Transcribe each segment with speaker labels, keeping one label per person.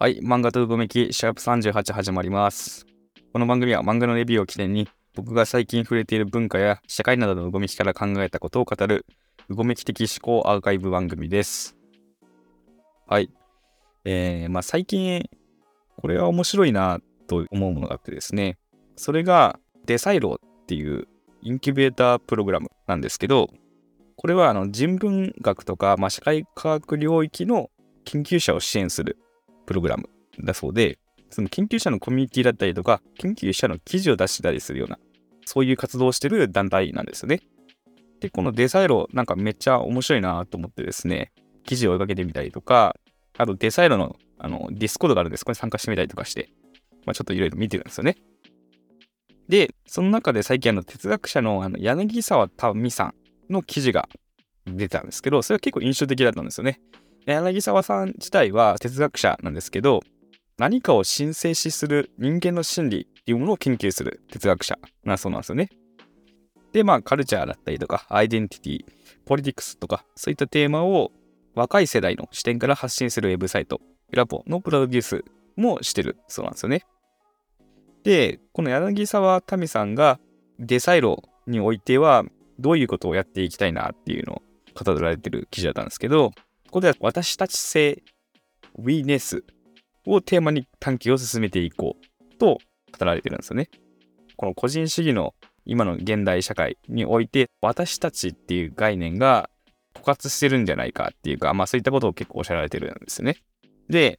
Speaker 1: はい、漫画とうごめき、シャープ38始まります。この番組は漫画のレビューを起点に、僕が最近触れている文化や社会などのうごめきから考えたことを語る、うごめき的思考アーカイブ番組です。はい。えー、まあ最近、これは面白いなと思うものがあってですね、それがデサイロっていうインキュベータープログラムなんですけど、これはあの人文学とか、まあ、社会科学領域の研究者を支援するプログラムだそうで、その研究者のコミュニティだったりとか、研究者の記事を出したりするような、そういう活動をしてる団体なんですよね。で、このデサイロなんかめっちゃ面白いなと思ってですね、記事を追いかけてみたりとか、あとデサイロのあのディスコードがあるんです。これ参加してみたりとかして、まあ、ちょっといろいろ見てるんですよね。で、その中で最近あの哲学者のあの柳澤田実さんの記事が出たんですけど、それは結構印象的だったんですよね。柳沢さん自体は哲学者なんですけど、何かを申請しする人間の心理っていうものを研究する哲学者なそうなんですよね。で、まあ、カルチャーだったりとか、アイデンティティ、ポリティクスとか、そういったテーマを若い世代の視点から発信するウェブサイト、ラポのプロデュースもしてるそうなんですよね。で、この柳沢民さんがデサイロにおいては、どういうことをやっていきたいなっていうのを語られてる記事だったんですけど、ここでは私たち性、ウィネスをテーマに探求を進めていこうと語られてるんですよね。この個人主義の今の現代社会において、私たちっていう概念が枯渇してるんじゃないかっていうか、まあそういったことを結構おっしゃられてるんですよね。で、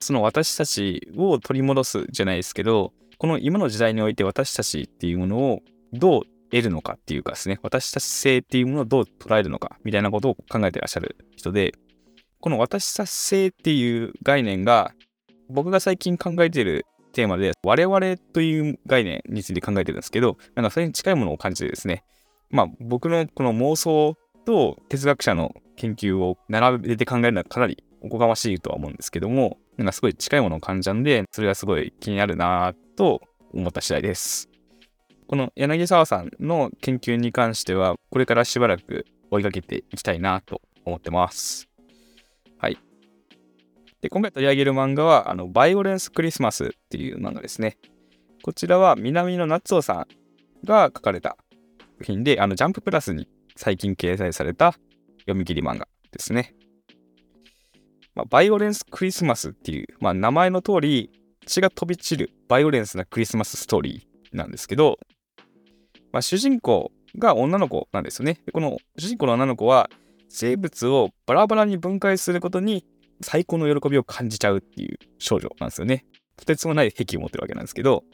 Speaker 1: その私たちを取り戻すじゃないですけど、この今の時代において私たちっていうものをどう得るのかっていうかですね、私たち性っていうものをどう捉えるのかみたいなことを考えてらっしゃる人で、この私たち性っていう概念が僕が最近考えているテーマで我々という概念について考えてるんですけど、なんかそれに近いものを感じてですね、まあ僕のこの妄想と哲学者の研究を並べて考えるのはかなりおこがましいとは思うんですけども、なんかすごい近いものを感じたんで、それがすごい気になるなと思った次第です。この柳沢さんの研究に関しては、これからしばらく追いかけていきたいなと思ってます。はい。で、今回取り上げる漫画は、あの、バイオレンスクリスマスっていう漫画ですね。こちらは南野夏夫さんが書かれた作品で、あの、ジャンププラスに最近掲載された読み切り漫画ですね。まあ、バイオレンスクリスマスっていう、まあ、名前の通り、血が飛び散るバイオレンスなクリスマスストーリーなんですけど、まあ、主人公が女の子なんですよね。でこの主人公の女の子は生物をバラバラに分解することに最高の喜びを感じちゃうっていう少女なんですよね。とてつもない癖を持ってるわけなんですけど、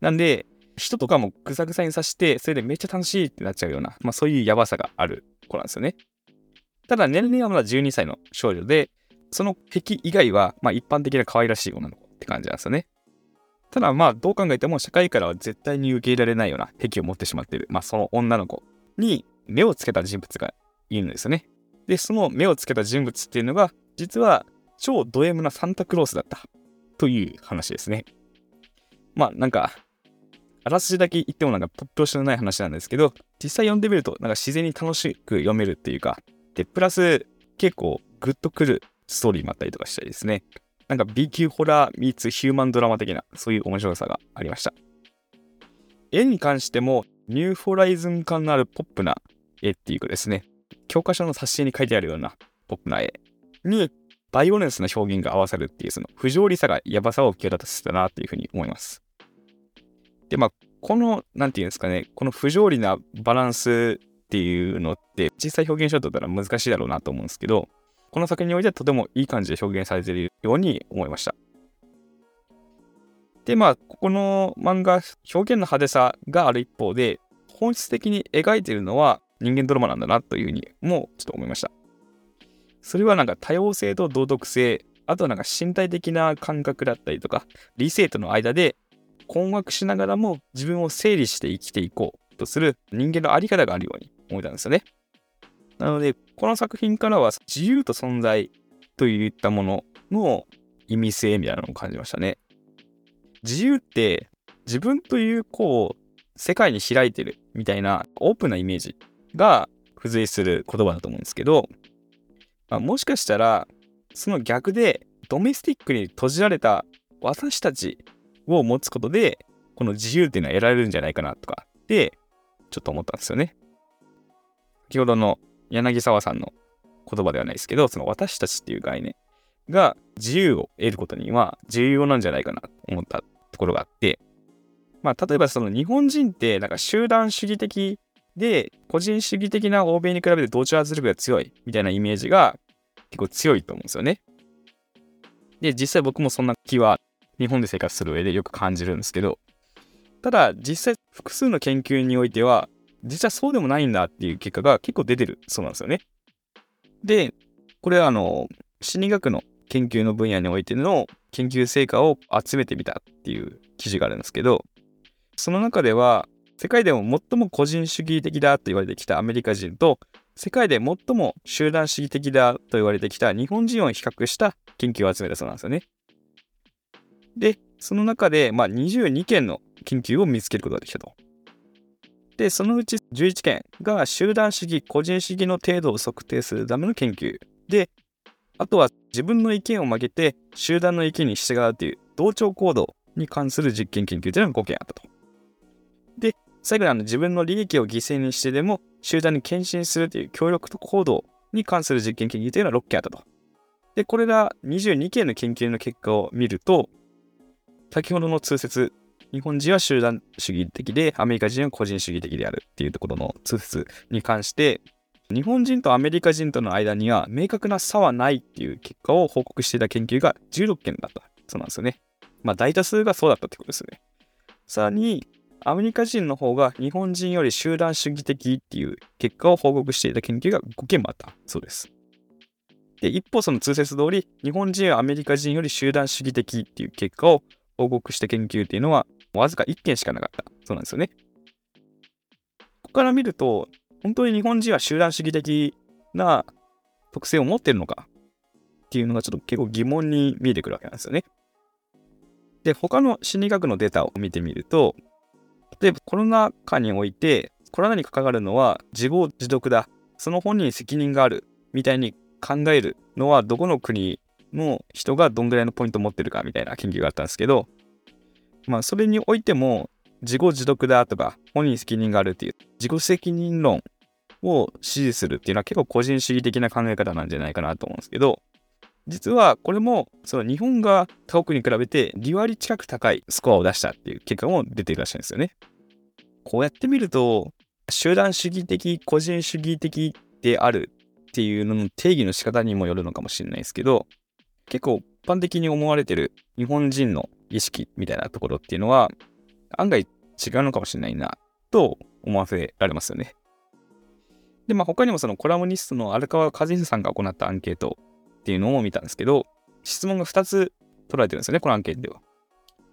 Speaker 1: なんで、人とかもぐさぐさに刺して、それでめっちゃ楽しいってなっちゃうような、まあそういうやばさがある子なんですよね。ただ年齢はまだ12歳の少女で、その癖以外は、まあ一般的な可愛らしい女の子って感じなんですよね。ただまあどう考えても社会からは絶対に受け入れられないような癖を持ってしまっている、まあその女の子に目をつけた人物がいるんですよね。で、その目をつけた人物っていうのが、実は超ド M なサンタクロースだったという話ですね。まあなんか、あらすじだけ言ってもなんか突拍子のない話なんですけど、実際読んでみるとなんか自然に楽しく読めるっていうか、で、プラス結構グッとくるストーリーもあったりとかしたりですね。なんか B 級ホラーミーツヒューマンドラマ的なそういう面白さがありました。絵に関してもニューホライズン感のあるポップな絵っていうかですね、教科書の挿絵に書いてあるようなポップな絵にバイオレンスな表現が合わさるっていうその不条理さがやばさを際立たせたなというふうに思います。で、まあ、この、なんていうんですかね、この不条理なバランスっていうのって実際表現しようとったら難しいだろうなと思うんですけど、この作品においてはとてもいい感じで表現されているように思いました。で、まあ、ここの漫画、表現の派手さがある一方で、本質的に描いているのは人間ドラマなんだなというふうにもちょっと思いました。それはなんか多様性と道徳性、あとはなんか身体的な感覚だったりとか、理性との間で困惑しながらも自分を整理して生きていこうとする人間のあり方があるように思えたんですよね。なので、この作品からは自由と存在といったものの意味性みたいなのを感じましたね。自由って自分というこう世界に開いてるみたいなオープンなイメージが付随する言葉だと思うんですけど、まあ、もしかしたらその逆でドメスティックに閉じられた私たちを持つことで、この自由っていうのは得られるんじゃないかなとかで、ちょっと思ったんですよね。先ほどの柳沢さんの言葉ではないですけど、その私たちっていう概念が自由を得ることには重要なんじゃないかなと思ったところがあって、まあ、例えばその日本人ってなんか集団主義的で、個人主義的な欧米に比べて同調圧力が強いみたいなイメージが結構強いと思うんですよね。で、実際僕もそんな気は日本で生活する上でよく感じるんですけど、ただ実際複数の研究においては、実はそうでもないんだっていう結果が結構出てるそうなんですよね。で、これはあの、心理学の研究の分野においての研究成果を集めてみたっていう記事があるんですけど、その中では、世界でも最も個人主義的だと言われてきたアメリカ人と、世界で最も集団主義的だと言われてきた日本人を比較した研究を集めたそうなんですよね。で、その中で、まあ、22件の研究を見つけることができたと。で、そのうち11件が集団主義、個人主義の程度を測定するための研究。で、あとは自分の意見を曲げて集団の意見に従うという同調行動に関する実験研究というのが5件あったと。で、最後にあの自分の利益を犠牲にしてでも集団に献身するという協力と行動に関する実験研究というのは6件あったと。で、これら22件の研究の結果を見ると、先ほどの通説、日本人は集団主義的で、アメリカ人は個人主義的であるっていうところの通説に関して、日本人とアメリカ人との間には明確な差はないっていう結果を報告していた研究が16件だった。そうなんですよね。まあ大多数がそうだったってことですね。さらに、アメリカ人の方が日本人より集団主義的っていう結果を報告していた研究が5件もあったそうです。で、一方その通説通り、日本人はアメリカ人より集団主義的っていう結果を報告した研究っていうのは、わずか1件しかなかった。そうなんですよね。ここから見ると、本当に日本人は集団主義的な特性を持ってるのかっていうのがちょっと結構疑問に見えてくるわけなんですよね。で、他の心理学のデータを見てみると、例えばコロナ禍において、コロナに関わるのは自業自得だ。その本人に責任がある。みたいに考えるのはどこの国の人がどんぐらいのポイントを持ってるかみたいな研究があったんですけど、まあそれにおいても自業自得だとか本人責任があるっていう自己責任論を支持するっていうのは結構個人主義的な考え方なんじゃないかなと思うんですけど、実はこれもその日本が他国に比べて2割近く高いスコアを出したっていう結果も出ているらしいんですよね。こうやってみると集団主義的個人主義的であるっていうのの定義の仕方にもよるのかもしれないですけど結構一般的に思われてる日本人の意識みたいなところっていうのは案外違うのかもしれないなと思わせられますよね。で、まあ他にもそのコラムニストの荒川和久さんが行ったアンケートっていうのを見たんですけど、質問が2つ取られてるんですよね、このアンケートでは。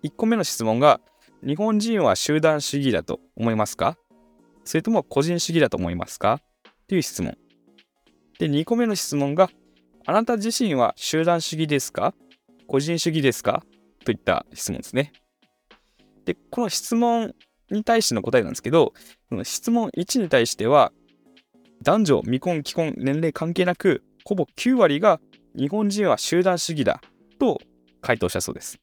Speaker 1: 1個目の質問が、日本人は集団主義だと思いますか？それとも個人主義だと思いますか？っていう質問。で、2個目の質問が、あなた自身は集団主義ですか？個人主義ですか？といった質問ですね。で、この質問に対しての答えなんですけど、質問1に対しては、男女、未婚、既婚、年齢関係なく、ほぼ9割が日本人は集団主義だと回答したそうです。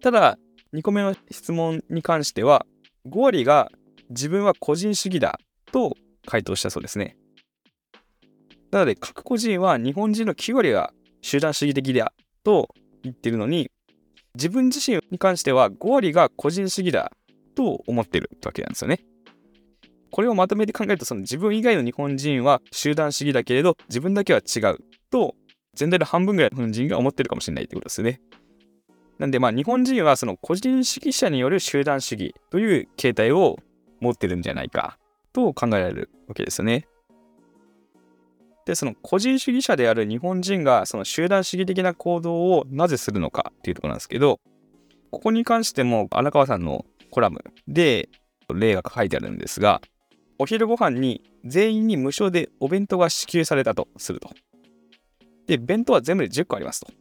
Speaker 1: ただ、2個目の質問に関しては、5割が自分は個人主義だと回答したそうですね。なので、各個人は日本人の9割が集団主義的だと言ってるのに、自分自身に関しては5割が個人主義だと思ってるわけなんですよね。これをまとめて考えると、その自分以外の日本人は集団主義だけれど、自分だけは違うと、全体の半分ぐらいの日本人が思ってるかもしれないってことですよね。なんでまあ日本人はその個人主義者による集団主義という形態を持ってるんじゃないかと考えられるわけですよね。で、その個人主義者である日本人がその集団主義的な行動をなぜするのかっていうところなんですけど、ここに関しても荒川さんのコラムで例が書いてあるんですが、お昼ご飯に全員に無償でお弁当が支給されたとすると。で、弁当は全部で10個ありますと。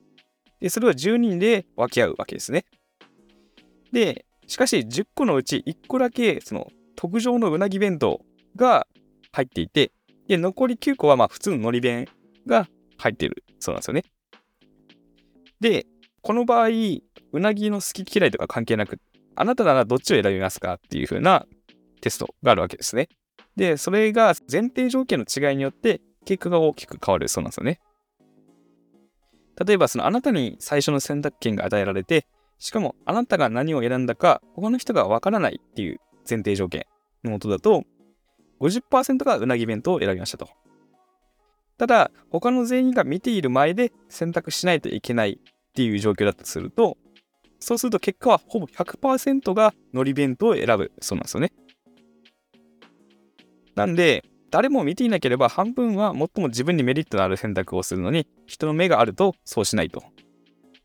Speaker 1: で、それを10人で分け合うわけですね。で、しかし10個のうち1個だけ、その特上のうなぎ弁当が入っていて、で、残り9個はまあ普通の海苔弁が入っているそうなんですよね。で、この場合、うなぎの好き嫌いとか関係なく、あなたならどっちを選びますかっていう風なテストがあるわけですね。で、それが前提条件の違いによって結果が大きく変わるそうなんですよね。例えば、そのあなたに最初の選択権が与えられて、しかもあなたが何を選んだか他の人がわからないっていう前提条件のもとだと、50%がうなぎ弁当を選びましたと。ただ、他の全員が見ている前で選択しないといけないっていう状況だとすると、そうすると結果はほぼ100%が海苔弁当を選ぶそうなんですよね。なんで、誰も見ていなければ半分は最も自分にメリットのある選択をするのに、人の目があるとそうしないと。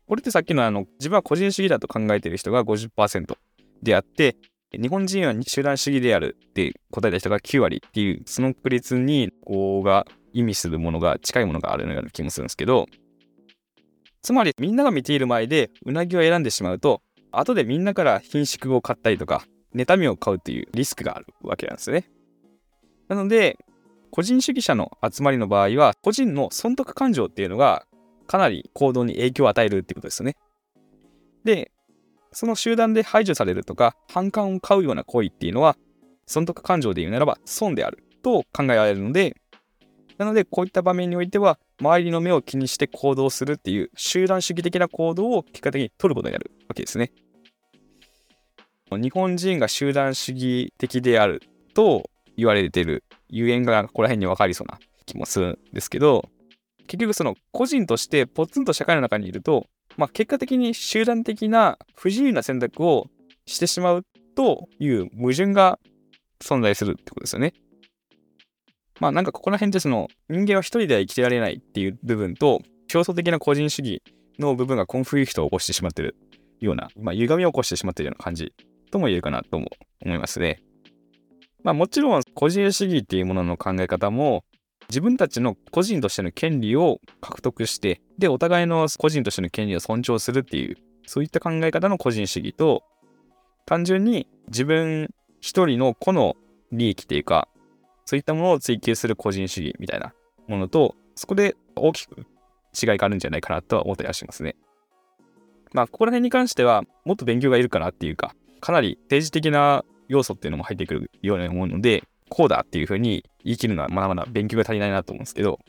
Speaker 1: これってさっきのあの、自分は個人主義だと考えている人が50%であって、日本人は集団主義であるって答えた人が9割っていう、その確率に、こうが意味するものが近いものがあるような気もするんですけど、つまりみんなが見ている前でうなぎを選んでしまうと、後でみんなから品種を買ったりとか、妬みを買うっていうリスクがあるわけなんですね。なので、個人主義者の集まりの場合は、個人の損得感情っていうのがかなり行動に影響を与えるってことですよね。で、その集団で排除されるとか、反感を買うような行為っていうのは、損得感情で言うならば損であると考えられるので、なので、こういった場面においては、周りの目を気にして行動するっていう集団主義的な行動を結果的に取ることになるわけですね。日本人が集団主義的であると言われてるゆえんがここら辺に分かりそうな気もするんですけど、結局その個人としてポツンと社会の中にいると、まあ、結果的に集団的な不自由な選択をしてしまうという矛盾が存在するってことですよね。まあなんかここら辺でその人間は一人では生きてられないっていう部分と競争的な個人主義の部分がコンフリクトを起こしてしまってるような、まあ歪みを起こしてしまってるような感じとも言えるかなとも思いますね。まあもちろん個人主義っていうものの考え方も自分たちの個人としての権利を獲得してでお互いの個人としての権利を尊重するっていうそういった考え方の個人主義と単純に自分一人の個の利益っていうかそういったものを追求する個人主義みたいなものと、そこで大きく違いがあるんじゃないかなとは思ったりはしますね。まあ、ここら辺に関しては、もっと勉強がいるかなっていうか、かなり政治的な要素っていうのも入ってくるように思うので、こうだっていうふうに言い切るのはまだまだ勉強が足りないなと思うんですけど、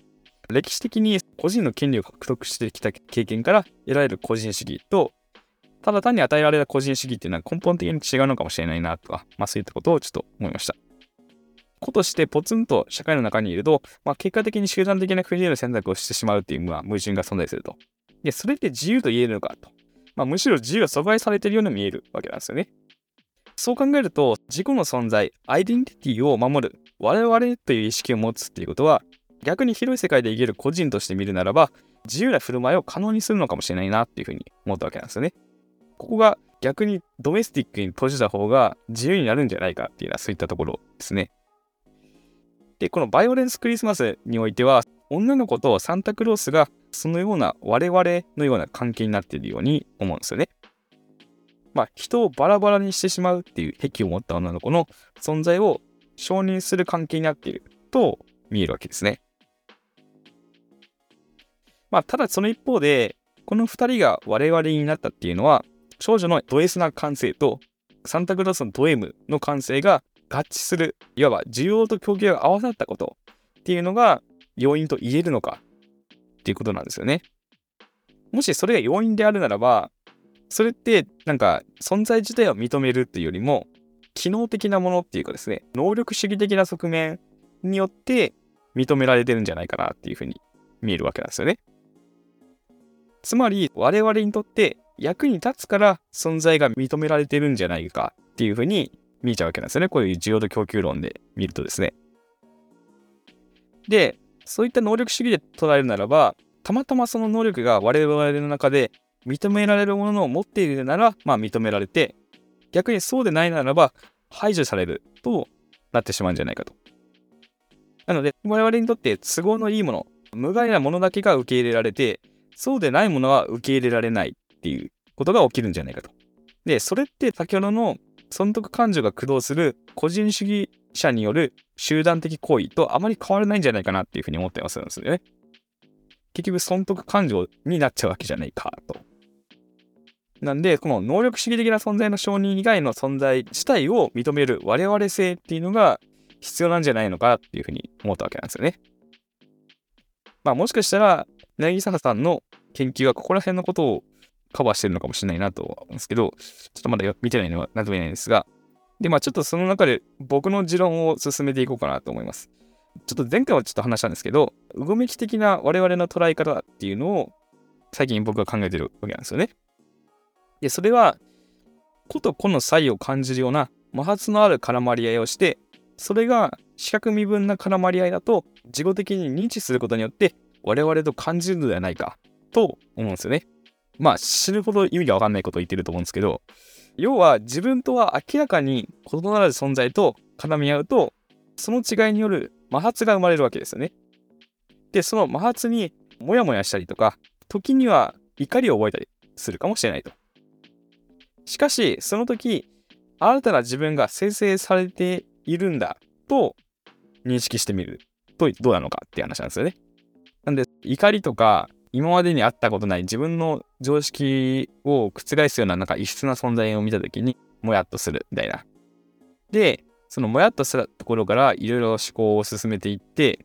Speaker 1: 歴史的に個人の権利を獲得してきた経験から得られる個人主義と、ただ単に与えられた個人主義っていうのは根本的に違うのかもしれないなとか、まあそういったことをちょっと思いました。子としてポツンと社会の中にいると、まあ、結果的に集団的な不自由な選択をしてしまうっていう、まあ、矛盾が存在すると。で、それって自由と言えるのかと。まあ、むしろ自由が阻害されているように見えるわけなんですよね。そう考えると、自己の存在、アイデンティティを守る、我々という意識を持つっていうことは、逆に広い世界で生きる個人として見るならば、自由な振る舞いを可能にするのかもしれないなっていうふうに思ったわけなんですよね。ここが逆にドメスティックに閉じた方が自由になるんじゃないかっていうのはそういったところですね。で、このバイオレンスクリスマスにおいては、女の子とサンタクロースがそのような我々のような関係になっているように思うんですよね。まあ、人をバラバラにしてしまうっていう癖を持った女の子の存在を承認する関係になっていると見えるわけですね。まあ、ただその一方で、この2人が我々になったっていうのは、少女のド S な感性とサンタクロースのド M の感性が合致する、いわば需要と供給が合わさったことっていうのが要因と言えるのかっていうことなんですよね。もしそれが要因であるならば、それってなんか存在自体を認めるっていうよりも、機能的なものっていうかですね、能力主義的な側面によって認められてるんじゃないかなっていうふうに見えるわけなんですよね。つまり我々にとって役に立つから存在が認められてるんじゃないかっていうふうに見えちゃうわけなんですよね。こういう需要と供給論で見るとですね。で、そういった能力主義で捉えるならば、たまたまその能力が我々の中で認められるものを持っているなら、まあ認められて、逆にそうでないならば排除されるとなってしまうんじゃないかと。なので、我々にとって都合のいいもの、無害なものだけが受け入れられて、そうでないものは受け入れられないっていうことが起きるんじゃないかと。で、それって先ほどの損得感情が駆動する個人主義者による集団的行為とあまり変わらないんじゃないかなっていうふうに思ってますんですよね。結局損得感情になっちゃうわけじゃないかと。なんで、この能力主義的な存在の承認以外の存在自体を認める我々性っていうのが必要なんじゃないのかっていうふうに思ったわけなんですよね。まあもしかしたら、柳沢さんの研究はここら辺のことをカバーしてるのかもしれないなとは思うんですけど、ちょっとまだ見てないのは何とも言えないんですが、で、まあちょっとその中で僕の持論を進めていこうかなと思います。ちょっと前回はちょっと話したんですけど、うごめき的な我々の捉え方っていうのを最近僕が考えてるわけなんですよね。で、それは、個と個の差異を感じるような摩擦のある絡まり合いをして、それが視覚身分な絡まり合いだと、自己的に認知することによって、我々と感じるのではないか、と思うんですよね。まあ、死ぬほど意味がわかんないことを言ってると思うんですけど、要は自分とは明らかに異なる存在と絡み合うと、その違いによる摩擦が生まれるわけですよね。で、その摩擦にモヤモヤしたりとか、時には怒りを覚えたりするかもしれないと。しかし、その時、新たな自分が生成されているんだと認識してみるとどうなのかっていう話なんですよね。なんで、怒りとか、今までにあったことない自分の常識を覆すようななんか異質な存在を見た時に、もやっとするみたいな。で、そのもやっとしたところからいろいろ思考を進めていって、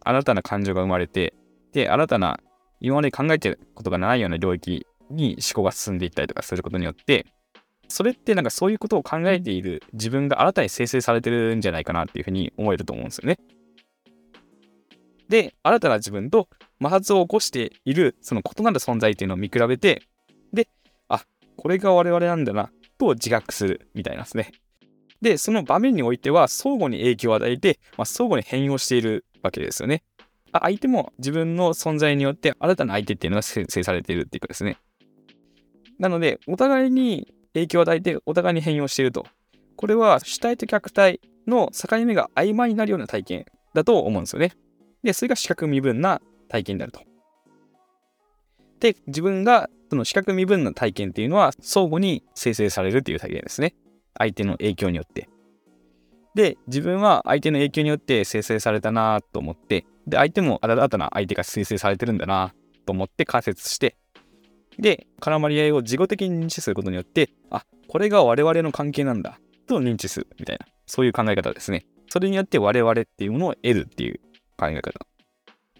Speaker 1: 新たな感情が生まれて、で、新たな今まで考えてることがないような領域に思考が進んでいったりとかすることによって、それってなんかそういうことを考えている自分が新たに生成されてるんじゃないかなっていうふうに思えると思うんですよね。で、新たな自分と摩擦を起こしているその異なる存在っていうのを見比べて、で、あ、これが我々なんだな、と自覚するみたいなんですね。で、その場面においては相互に影響を与えて、まあ、相互に変容しているわけですよね。あ相手も自分の存在によって新たな相手っていうのが生成されているっていうかですね。なので、お互いに影響を与えて、お互いに変容していると。これは主体と客体の境目が曖昧になるような体験だと思うんですよね。で、それが視覚身分な体験であると。で、自分がその視覚身分の体験っていうのは相互に生成されるっていう体験ですね。相手の影響によって。で、自分は相手の影響によって生成されたなと思って、で、相手も新たな相手が生成されてるんだなと思って仮説して、で、絡まり合いを自己的に認知することによって、あ、これが我々の関係なんだと認知するみたいな、そういう考え方ですね。それによって我々っていうものを得るっていう考え方。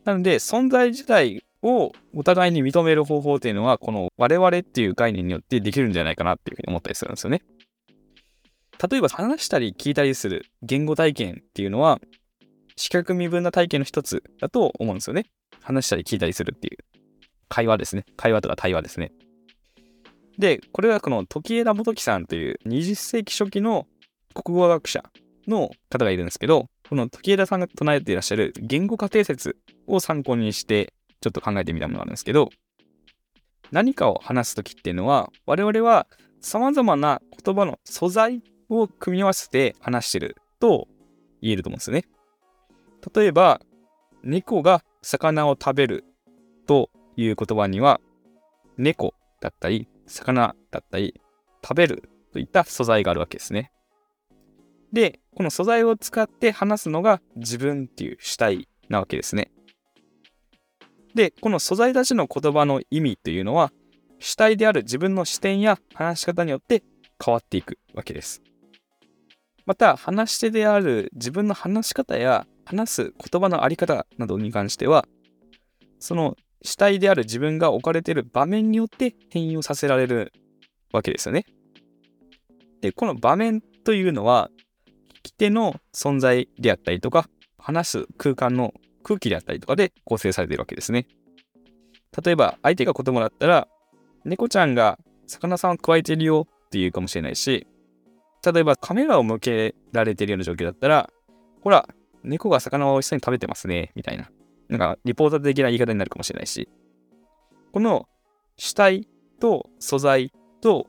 Speaker 1: なので、存在自体をお互いに認める方法っていうのは、この我々っていう概念によってできるんじゃないかなっていうふうに思ったりするんですよね。例えば話したり聞いたりする言語体験っていうのは、視覚身分な体験の一つだと思うんですよね。話したり聞いたりするっていう。会話ですね。会話とか対話ですね。で、これはこの時枝元樹さんという20世紀初期の国語学者の方がいるんですけど、この時枝さんが唱えていらっしゃる言語過程説を参考にしてちょっと考えてみたものがあるんですけど、何かを話すときっていうのは、我々は様々な言葉の素材を組み合わせて話してると言えると思うんですよね。例えば、猫が魚を食べるという言葉には、猫だったり、魚だったり、食べるといった素材があるわけですね。で、この素材を使って話すのが自分っていう主体なわけですね。で、この素材たちの言葉の意味というのは、主体である自分の視点や話し方によって変わっていくわけです。また、話し手である自分の話し方や話す言葉のあり方などに関しては、その主体である自分が置かれている場面によって変容させられるわけですよね。で、この場面というのは、聞き手の存在であったりとか、話す空間の空気であったりとかで構成されているわけですね。例えば、相手が子供だったら、猫ちゃんが魚さんを加えているよっていうかもしれないし、例えばカメラを向けられているような状況だったら、ほら、猫が魚を美味しそうに食べてますね、みたいな。なんか、リポーター的な言い方になるかもしれないし、この主体と素材と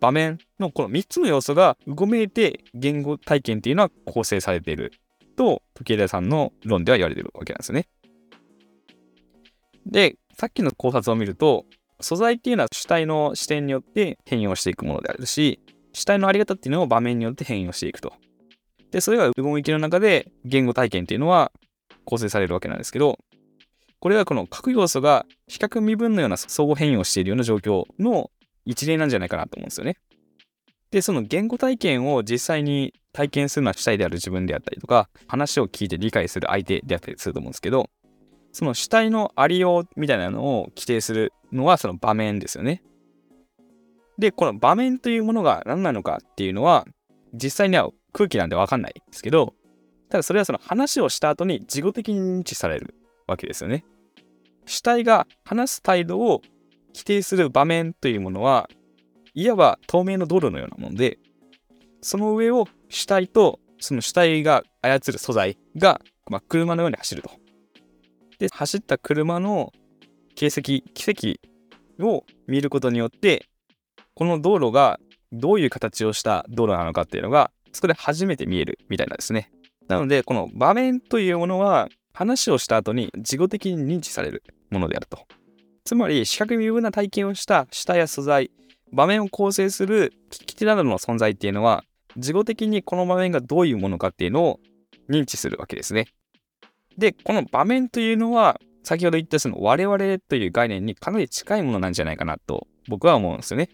Speaker 1: 場面のこの3つの要素がうごめいて言語体験っていうのは構成されていると、時枝さんの論では言われてるわけなんですよね。で、さっきの考察を見ると、素材っていうのは主体の視点によって変容していくものであるし、主体のあり方っていうのを場面によって変容していくと。で、それが動きの中で言語体験っていうのは構成されるわけなんですけど、これはこの各要素が比較身分のような相互変異をしているような状況の一例なんじゃないかなと思うんですよね。で、その言語体験を実際に体験するのは主体である自分であったりとか、話を聞いて理解する相手であったりすると思うんですけど、その主体のありようみたいなのを規定するのはその場面ですよね。で、この場面というものが何なのかっていうのは、実際には空気なんでわかんないですけど、ただそれはその話をした後に事後的に認知されるわけですよね。主体が話す態度を規定する場面というものは、いわば透明の道路のようなもので、その上を主体とその主体が操る素材が、まあ、車のように走ると。で、走った車の形跡、奇跡を見ることによって、この道路がどういう形をした道路なのかっていうのが、そこで初めて見えるみたいなんですね。なので、この場面というものは、話をした後に事後的に認知されるものであると。つまり、視覚身分な体験をした下や素材、場面を構成する聞き手などの存在っていうのは、事後的にこの場面がどういうものかっていうのを認知するわけですね。で、この場面というのは、先ほど言ったその我々という概念にかなり近いものなんじゃないかなと僕は思うんですよね。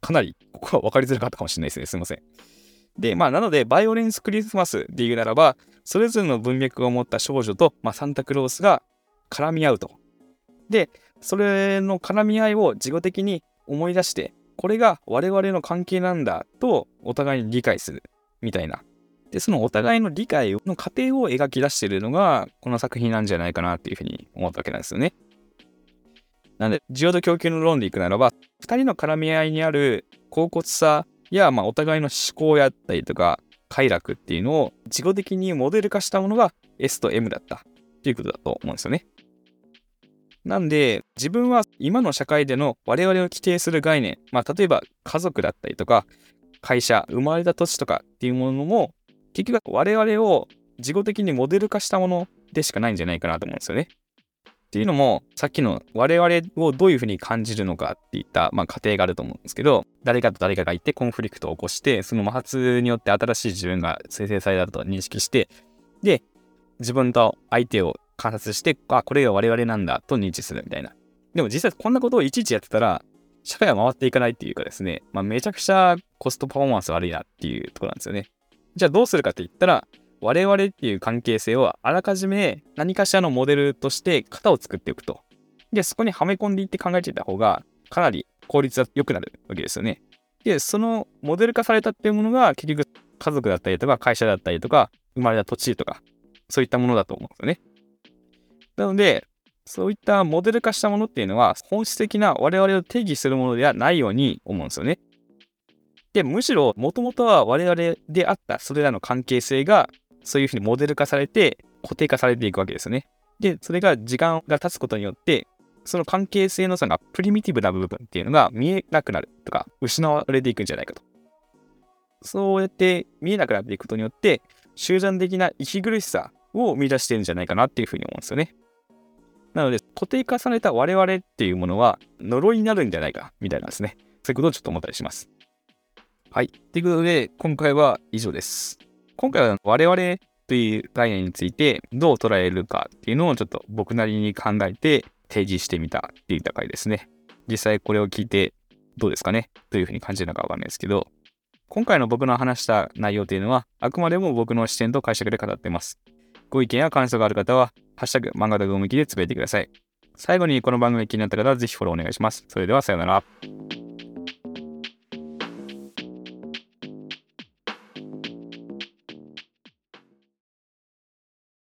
Speaker 1: かなり、ここは分かりづらかったかもしれないですね。すいません。で、まあ、なので、バイオレンスクリスマスで言うならば、それぞれの文脈を持った少女と、まあ、サンタクロースが絡み合うと。で、それの絡み合いを事後的に思い出して、これが我々の関係なんだとお互いに理解するみたいな。で、そのお互いの理解の過程を描き出しているのが、この作品なんじゃないかなっていうふうに思ったわけなんですよね。なんで、需要と供給の論でいくならば、2人の絡み合いにある恍惚さや、まあ、お互いの思考やったりとか、快楽っていうのを自己的にモデル化したものが S と M だったということだと思うんですよね。なんで、自分は今の社会での我々を規定する概念、まあ、例えば家族だったりとか、会社、生まれた土地とかっていうものも、結局我々を自己的にモデル化したものでしかないんじゃないかなと思うんですよね。っていうのも、さっきの我々をどういうふうに感じるのかっていった、まあ、過程があると思うんですけど、誰かと誰かがいてコンフリクトを起こして、その摩擦によって新しい自分が生成されたと認識して、で、自分と相手を観察して、あ、これが我々なんだと認知するみたいな。でも実際こんなことをいちいちやってたら、社会は回っていかないっていうかですね、まあ、めちゃくちゃコストパフォーマンス悪いなっていうところなんですよね。じゃあどうするかって言ったら、我々っていう関係性をあらかじめ何かしらのモデルとして型を作っていくと。で、そこにはめ込んでいって考えていた方が、かなり効率が良くなるわけですよね。で、そのモデル化されたっていうものが結局家族だったりとか会社だったりとか生まれた土地とかそういったものだと思うんですよね。なので、そういったモデル化したものっていうのは、本質的な我々を定義するものではないように思うんですよね。で、むしろ、もともとは我々であったそれらの関係性が、そういうふうにモデル化されて、固定化されていくわけですよね。で、それが時間が経つことによって、その関係性のそのプリミティブな部分っていうのが見えなくなるとか、失われていくんじゃないかと。そうやって見えなくなっていくことによって、集団的な息苦しさを生み出してるんじゃないかなっていうふうに思うんですよね。なので、固定化された我々っていうものは呪いになるんじゃないかみたいなんですね。そういうことをちょっと思ったりします。はい。ということで、今回は以上です。今回は我々という概念についてどう捉えるかっていうのをちょっと僕なりに考えて提示してみたっていった回ですね。実際これを聞いてどうですかね？というふうに感じるのかわかんないですけど、今回の僕の話した内容というのは、あくまでも僕の視点と解釈で語っています。ご意見や感想がある方は、ハッシュタグ漫画道具向きでつぶやいてください。最後にこの番組気になった方はぜひフォローお願いします。それではさようなら。